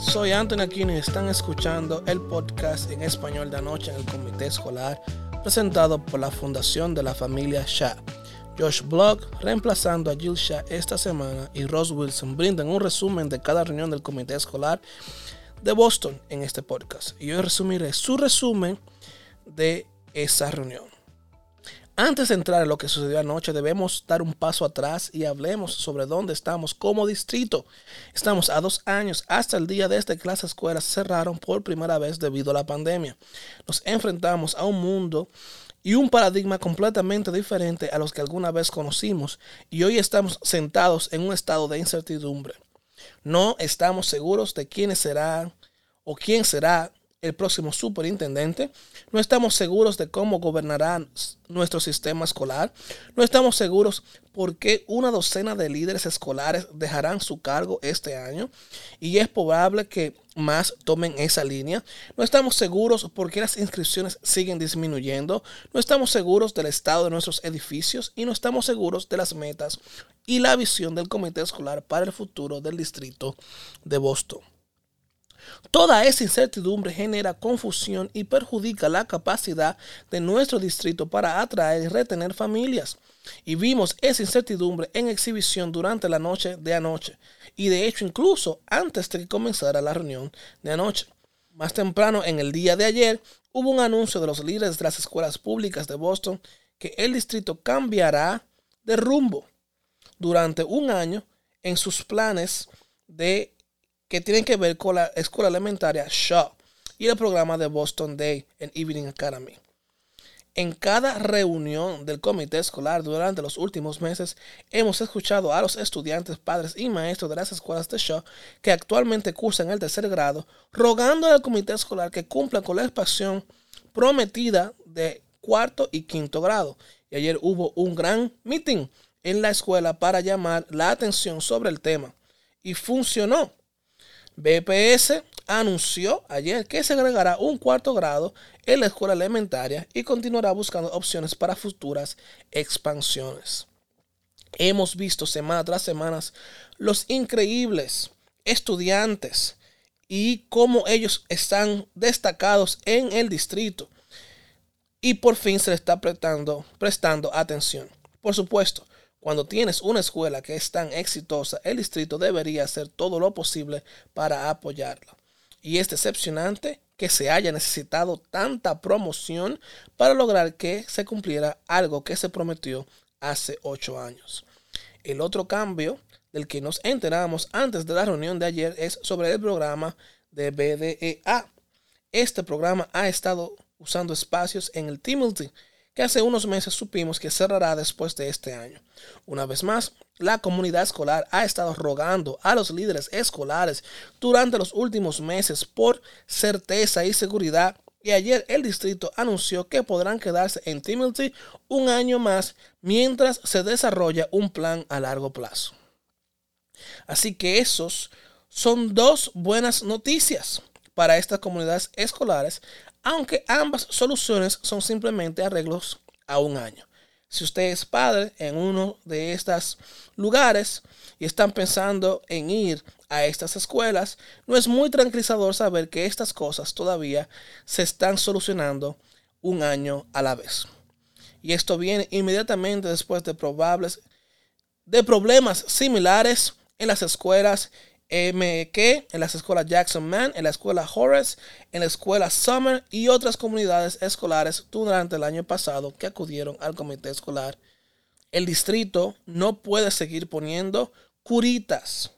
Soy Anthony Aquino y están escuchando el podcast en español de anoche en el comité escolar presentado por la Fundación de la Familia Shah. Josh Block, reemplazando a Jill Shah esta semana, y Ross Wilson brindan un resumen de cada reunión del comité escolar de Boston en este podcast. Y hoy resumiré su resumen de esa reunión. Antes de entrar en lo que sucedió anoche, debemos dar un paso atrás y hablemos sobre dónde estamos como distrito. Estamos a dos años hasta el día desde que las escuelas cerraron por primera vez debido a la pandemia. Nos enfrentamos a un mundo y un paradigma completamente diferente a los que alguna vez conocimos y hoy estamos sentados en un estado de incertidumbre. No estamos seguros de quiénes serán o quién será el próximo superintendente. No estamos seguros de cómo gobernará nuestro sistema escolar. No estamos seguros por qué una docena de líderes escolares dejarán su cargo este año. Y es probable que más tomen esa línea. No estamos seguros por qué las inscripciones siguen disminuyendo. No estamos seguros del estado de nuestros edificios y no estamos seguros de las metas y la visión del comité escolar para el futuro del distrito de Boston. Toda esa incertidumbre genera confusión y perjudica la capacidad de nuestro distrito para atraer y retener familias. Y vimos esa incertidumbre en exhibición durante la noche de anoche. Y de hecho incluso antes de que comenzara la reunión de anoche. Más temprano en el día de ayer hubo un anuncio de los líderes de las escuelas públicas de Boston que el distrito cambiará de rumbo durante un año en sus planes de que tienen que ver con la escuela elementaria Shaw y el programa de Boston Day en Evening Academy. En cada reunión del comité escolar durante los últimos meses hemos escuchado a los estudiantes, padres y maestros de las escuelas de Shaw que actualmente cursan el tercer grado, rogando al comité escolar que cumpla con la expansión prometida de cuarto y quinto grado. Y ayer hubo un gran meeting en la escuela para llamar la atención sobre el tema. Y funcionó. BPS anunció ayer que se agregará un cuarto grado en la escuela elementaria y continuará buscando opciones para futuras expansiones. Hemos visto semana tras semana los increíbles estudiantes y cómo ellos están destacados en el distrito. Y por fin se le está prestando, prestando atención. Por supuesto, cuando tienes una escuela que es tan exitosa, el distrito debería hacer todo lo posible para apoyarla. Y es decepcionante que se haya necesitado tanta promoción para lograr que se cumpliera algo que se prometió hace ocho años. El otro cambio del que nos enteramos antes de la reunión de ayer es sobre el programa de BDEA. Este programa ha estado usando espacios en el Timothy hace unos meses supimos que cerrará después de este año. Una vez más, la comunidad escolar ha estado rogando a los líderes escolares durante los últimos meses por certeza y seguridad y ayer el distrito anunció que podrán quedarse en Timothy un año más mientras se desarrolla un plan a largo plazo. Así que esos son dos buenas noticias para estas comunidades escolares, aunque ambas soluciones son simplemente arreglos a un año. Si usted es padre en uno de estos lugares y están pensando en ir a estas escuelas, no es muy tranquilizador saber que estas cosas todavía se están solucionando un año a la vez. Y esto viene inmediatamente después de probables de problemas similares en las escuelas MK, en las escuelas Jackson Man, en la escuela Horace, en la escuela Summer y otras comunidades escolares durante el año pasado que acudieron al comité escolar. El distrito no puede seguir poniendo curitas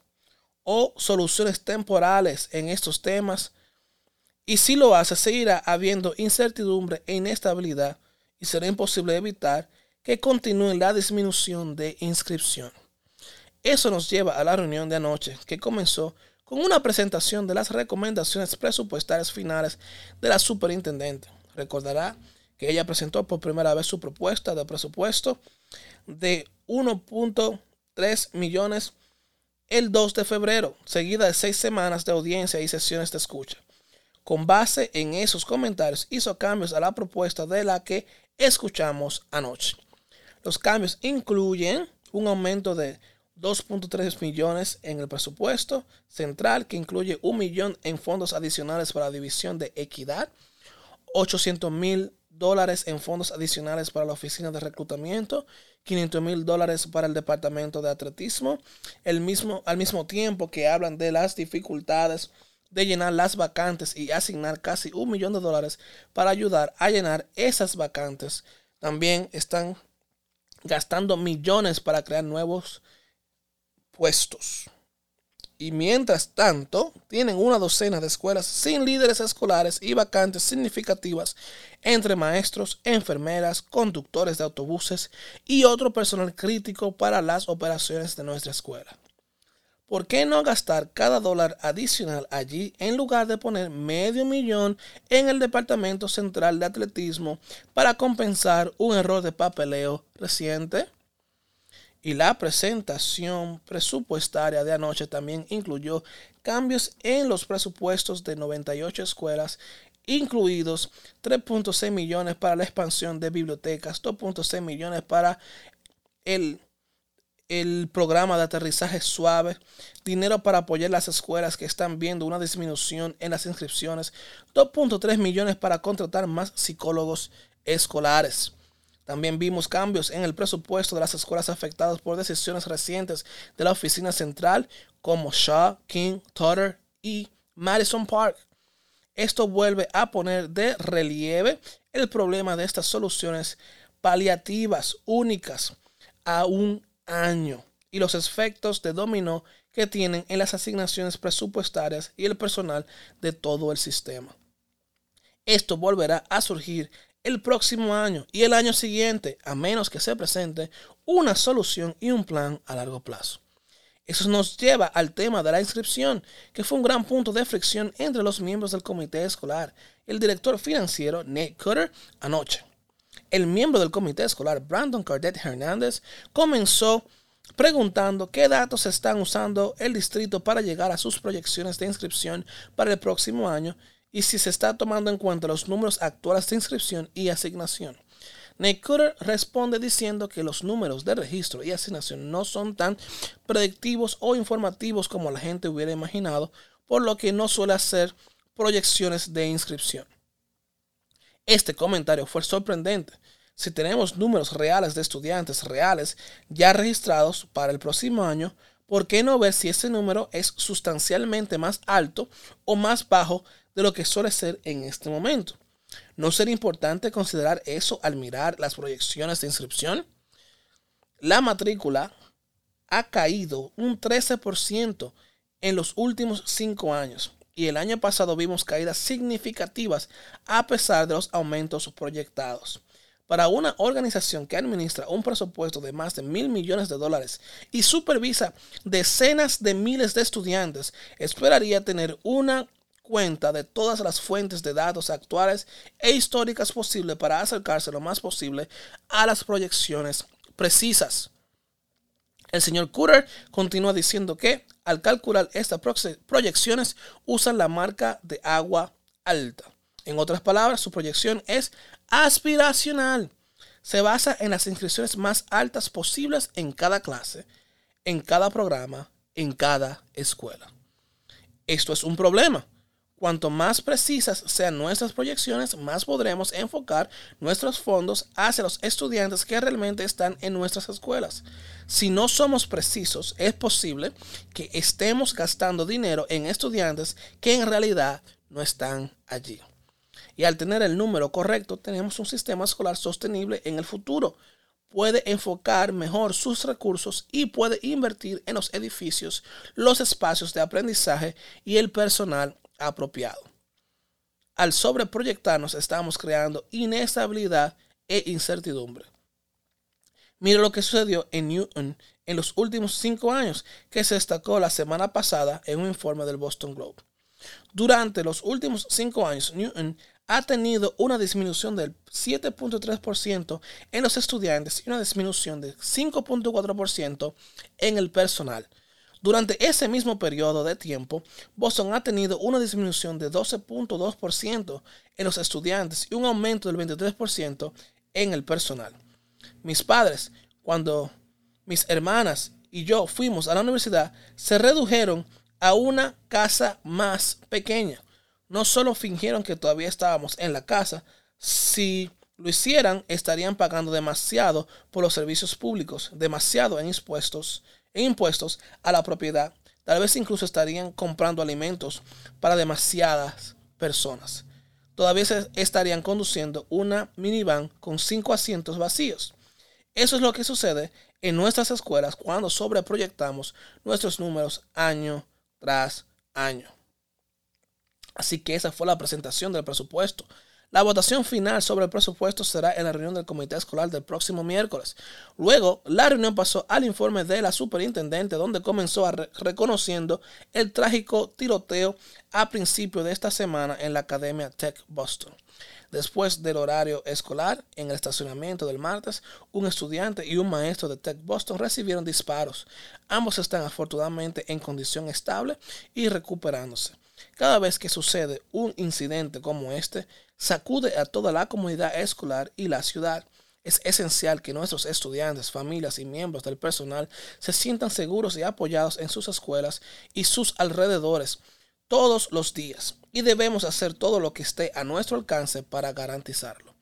o soluciones temporales en estos temas y si lo hace seguirá habiendo incertidumbre e inestabilidad y será imposible evitar que continúe la disminución de inscripción. Eso nos lleva a la reunión de anoche, que comenzó con una presentación de las recomendaciones presupuestarias finales de la superintendente. Recordará que ella presentó por primera vez su propuesta de presupuesto de 1.3 millones el 2 de febrero, seguida de seis semanas de audiencia y sesiones de escucha. Con base en esos comentarios hizo cambios a la propuesta de la que escuchamos anoche. Los cambios incluyen un aumento de 2.3 millones en el presupuesto central, que incluye un millón en fondos adicionales para la división de equidad, 800 mil dólares en fondos adicionales para la oficina de reclutamiento, 500 mil dólares para el departamento de atletismo, el mismo, al mismo tiempo que hablan de las dificultades de llenar las vacantes y asignar casi un millón de dólares para ayudar a llenar esas vacantes. También están gastando millones para crear nuevos puestos. Y mientras tanto, tienen una docena de escuelas sin líderes escolares y vacantes significativas entre maestros, enfermeras, conductores de autobuses y otro personal crítico para las operaciones de nuestra escuela. ¿Por qué no gastar cada dólar adicional allí en lugar de poner medio millón en el Departamento Central de Atletismo para compensar un error de papeleo reciente? Y la presentación presupuestaria de anoche también incluyó cambios en los presupuestos de 98 escuelas, incluidos 3.6 millones para la expansión de bibliotecas, 2.6 millones para el, el programa de aterrizaje suave, dinero para apoyar las escuelas que están viendo una disminución en las inscripciones, 2.3 millones para contratar más psicólogos escolares. También vimos cambios en el presupuesto de las escuelas afectadas por decisiones recientes de la oficina central como Shaw, King, Tutter y Madison Park. Esto vuelve a poner de relieve el problema de estas soluciones paliativas únicas a un año y los efectos de dominó que tienen en las asignaciones presupuestarias y el personal de todo el sistema. Esto volverá a surgir el próximo año y el año siguiente, a menos que se presente una solución y un plan a largo plazo. Eso nos lleva al tema de la inscripción, que fue un gran punto de fricción entre los miembros del comité escolar el director financiero Nate Cutter anoche. El miembro del comité escolar Brandon Cardet Hernández comenzó preguntando qué datos están usando el distrito para llegar a sus proyecciones de inscripción para el próximo año y si se está tomando en cuenta los números actuales de inscripción y asignación. Nate Cutter responde diciendo que los números de registro y asignación no son tan predictivos o informativos como la gente hubiera imaginado, por lo que no suele hacer proyecciones de inscripción. Este comentario fue sorprendente. Si tenemos números reales de estudiantes reales ya registrados para el próximo año, ¿por qué no ver si ese número es sustancialmente más alto o más bajo de lo que suele ser en este momento. ¿No sería importante considerar eso al mirar las proyecciones de inscripción? La matrícula ha caído un 13% en los últimos cinco años y el año pasado vimos caídas significativas a pesar de los aumentos proyectados. Para una organización que administra un presupuesto de más de mil millones de dólares y supervisa decenas de miles de estudiantes, esperaría tener una cuenta de todas las fuentes de datos actuales e históricas posibles para acercarse lo más posible a las proyecciones precisas. El señor Cutter continúa diciendo que al calcular estas proyecciones usan la marca de agua alta. En otras palabras, su proyección es aspiracional. Se basa en las inscripciones más altas posibles en cada clase, en cada programa, en cada escuela. Esto es un problema Cuanto más precisas sean nuestras proyecciones, más podremos enfocar nuestros fondos hacia los estudiantes que realmente están en nuestras escuelas. Si no somos precisos, es posible que estemos gastando dinero en estudiantes que en realidad no están allí. Y al tener el número correcto, tenemos un sistema escolar sostenible en el futuro. Puede enfocar mejor sus recursos y puede invertir en los edificios, los espacios de aprendizaje y el personal apropiado. Al sobreproyectarnos estamos creando inestabilidad e incertidumbre. Mira lo que sucedió en Newton en los últimos cinco años, que se destacó la semana pasada en un informe del Boston Globe. Durante los últimos cinco años, Newton ha tenido una disminución del 7.3% en los estudiantes y una disminución del 5.4% en el personal. Durante ese mismo periodo de tiempo, Boston ha tenido una disminución de 12.2% en los estudiantes y un aumento del 23% en el personal. Mis padres, cuando mis hermanas y yo fuimos a la universidad, se redujeron a una casa más pequeña. No solo fingieron que todavía estábamos en la casa, si lo hicieran estarían pagando demasiado por los servicios públicos, demasiado en impuestos, en impuestos a la propiedad. Tal vez incluso estarían comprando alimentos para demasiadas personas. Todavía estarían conduciendo una minivan con cinco asientos vacíos. Eso es lo que sucede en nuestras escuelas cuando sobreproyectamos nuestros números año tras año. Así que esa fue la presentación del presupuesto. La votación final sobre el presupuesto será en la reunión del comité escolar del próximo miércoles. Luego, la reunión pasó al informe de la superintendente, donde comenzó reconociendo el trágico tiroteo a principio de esta semana en la Academia Tech Boston. Después del horario escolar, en el estacionamiento del martes, un estudiante y un maestro de Tech Boston recibieron disparos. Ambos están afortunadamente en condición estable y recuperándose. Cada vez que sucede un incidente como este, sacude a toda la comunidad escolar y la ciudad. Es esencial que nuestros estudiantes, familias y miembros del personal se sientan seguros y apoyados en sus escuelas y sus alrededores todos los días y debemos hacer todo lo que esté a nuestro alcance para garantizarlo.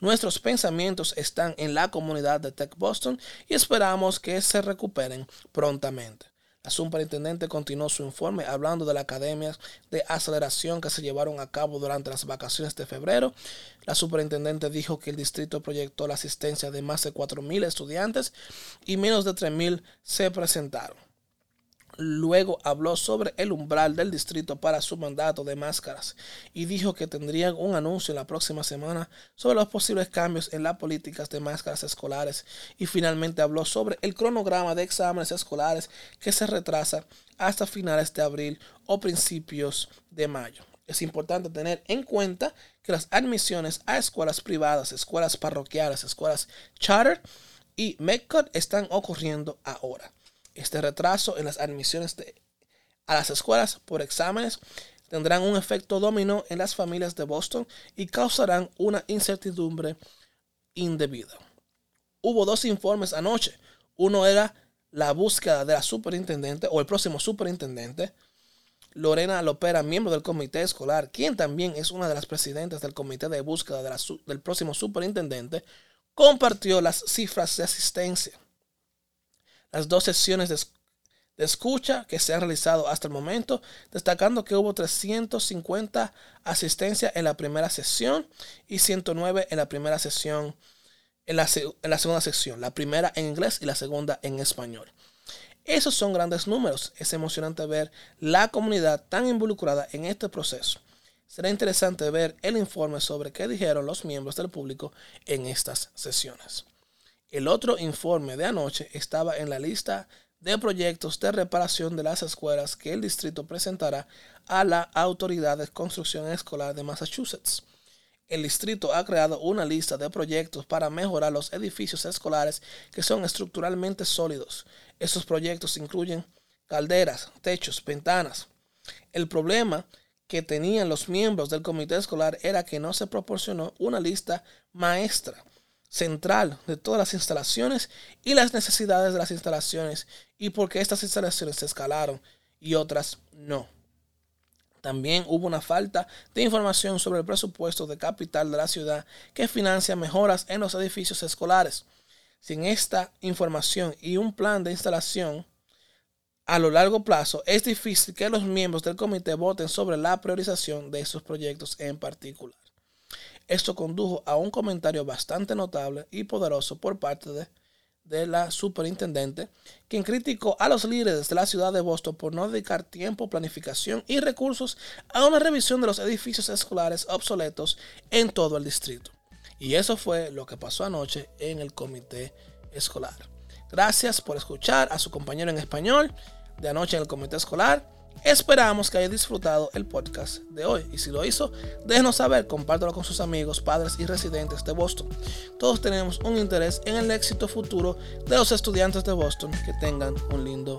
Nuestros pensamientos están en la comunidad de Tech Boston y esperamos que se recuperen prontamente. La superintendente continuó su informe hablando de las academias de aceleración que se llevaron a cabo durante las vacaciones de febrero. La superintendente dijo que el distrito proyectó la asistencia de más de 4.000 estudiantes y menos de 3.000 se presentaron. Luego habló sobre el umbral del distrito para su mandato de máscaras y dijo que tendrían un anuncio la próxima semana sobre los posibles cambios en las políticas de máscaras escolares y finalmente habló sobre el cronograma de exámenes escolares que se retrasa hasta finales de abril o principios de mayo. Es importante tener en cuenta que las admisiones a escuelas privadas, escuelas parroquiales, escuelas charter y MECOT están ocurriendo ahora. Este retraso en las admisiones a las escuelas por exámenes tendrán un efecto dominó en las familias de Boston y causarán una incertidumbre indebida. Hubo dos informes anoche. Uno era la búsqueda de la superintendente o el próximo superintendente. Lorena Lopera, miembro del comité escolar, quien también es una de las presidentes del comité de búsqueda del próximo superintendente, compartió las cifras de asistencia las dos sesiones de, escucha que se han realizado hasta el momento, destacando que hubo 350 asistencias en la primera sesión y 109 en la primera sesión, en la, en la segunda sección, la primera en inglés y la segunda en español. Esos son grandes números. Es emocionante ver la comunidad tan involucrada en este proceso. Será interesante ver el informe sobre qué dijeron los miembros del público en estas sesiones. El otro informe de anoche estaba en la lista de proyectos de reparación de las escuelas que el distrito presentará a la Autoridad de Construcción Escolar de Massachusetts. El distrito ha creado una lista de proyectos para mejorar los edificios escolares que son estructuralmente sólidos. Estos proyectos incluyen calderas, techos, ventanas. El problema que tenían los miembros del comité escolar era que no se proporcionó una lista maestra central de todas las instalaciones y las necesidades de las instalaciones y por qué estas instalaciones se escalaron y otras no. También hubo una falta de información sobre el presupuesto de capital de la ciudad que financia mejoras en los edificios escolares. Sin esta información y un plan de instalación a lo largo plazo, es difícil que los miembros del comité voten sobre la priorización de esos proyectos en particular. Esto condujo a un comentario bastante notable y poderoso por parte de, la superintendente, quien criticó a los líderes de la ciudad de Boston por no dedicar tiempo, planificación y recursos a una revisión de los edificios escolares obsoletos en todo el distrito. Y eso fue lo que pasó anoche en el comité escolar. Gracias por escuchar a su compañero en español de anoche en el comité escolar. Esperamos que haya disfrutado el podcast de hoy y si lo hizo, déjenos saber, compártelo con sus amigos, padres y residentes de Boston. Todos tenemos un interés en el éxito futuro de los estudiantes de Boston. Que tengan un lindo